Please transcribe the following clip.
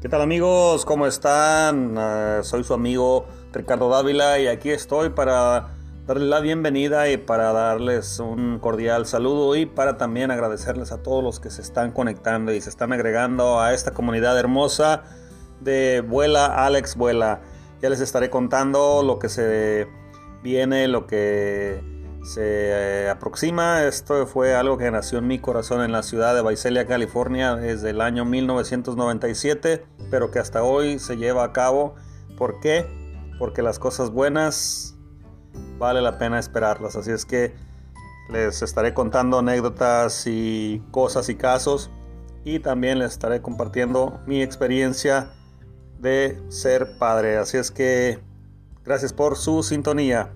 ¿Qué tal amigos? ¿Cómo están? Uh, soy su amigo Ricardo Dávila y aquí estoy para darles la bienvenida y para darles un cordial saludo y para también agradecerles a todos los que se están conectando y se están agregando a esta comunidad hermosa de Vuela Alex Vuela. Ya les estaré contando lo que se viene, lo que se eh, aproxima. Esto fue algo que nació en mi corazón en la ciudad de Visalia, California, desde el año 1997, pero que hasta hoy se lleva a cabo. ¿Por qué? Porque las cosas buenas vale la pena esperarlas. Así es que les estaré contando anécdotas y cosas y casos. Y también les estaré compartiendo mi experiencia de ser padre. Así es que gracias por su sintonía.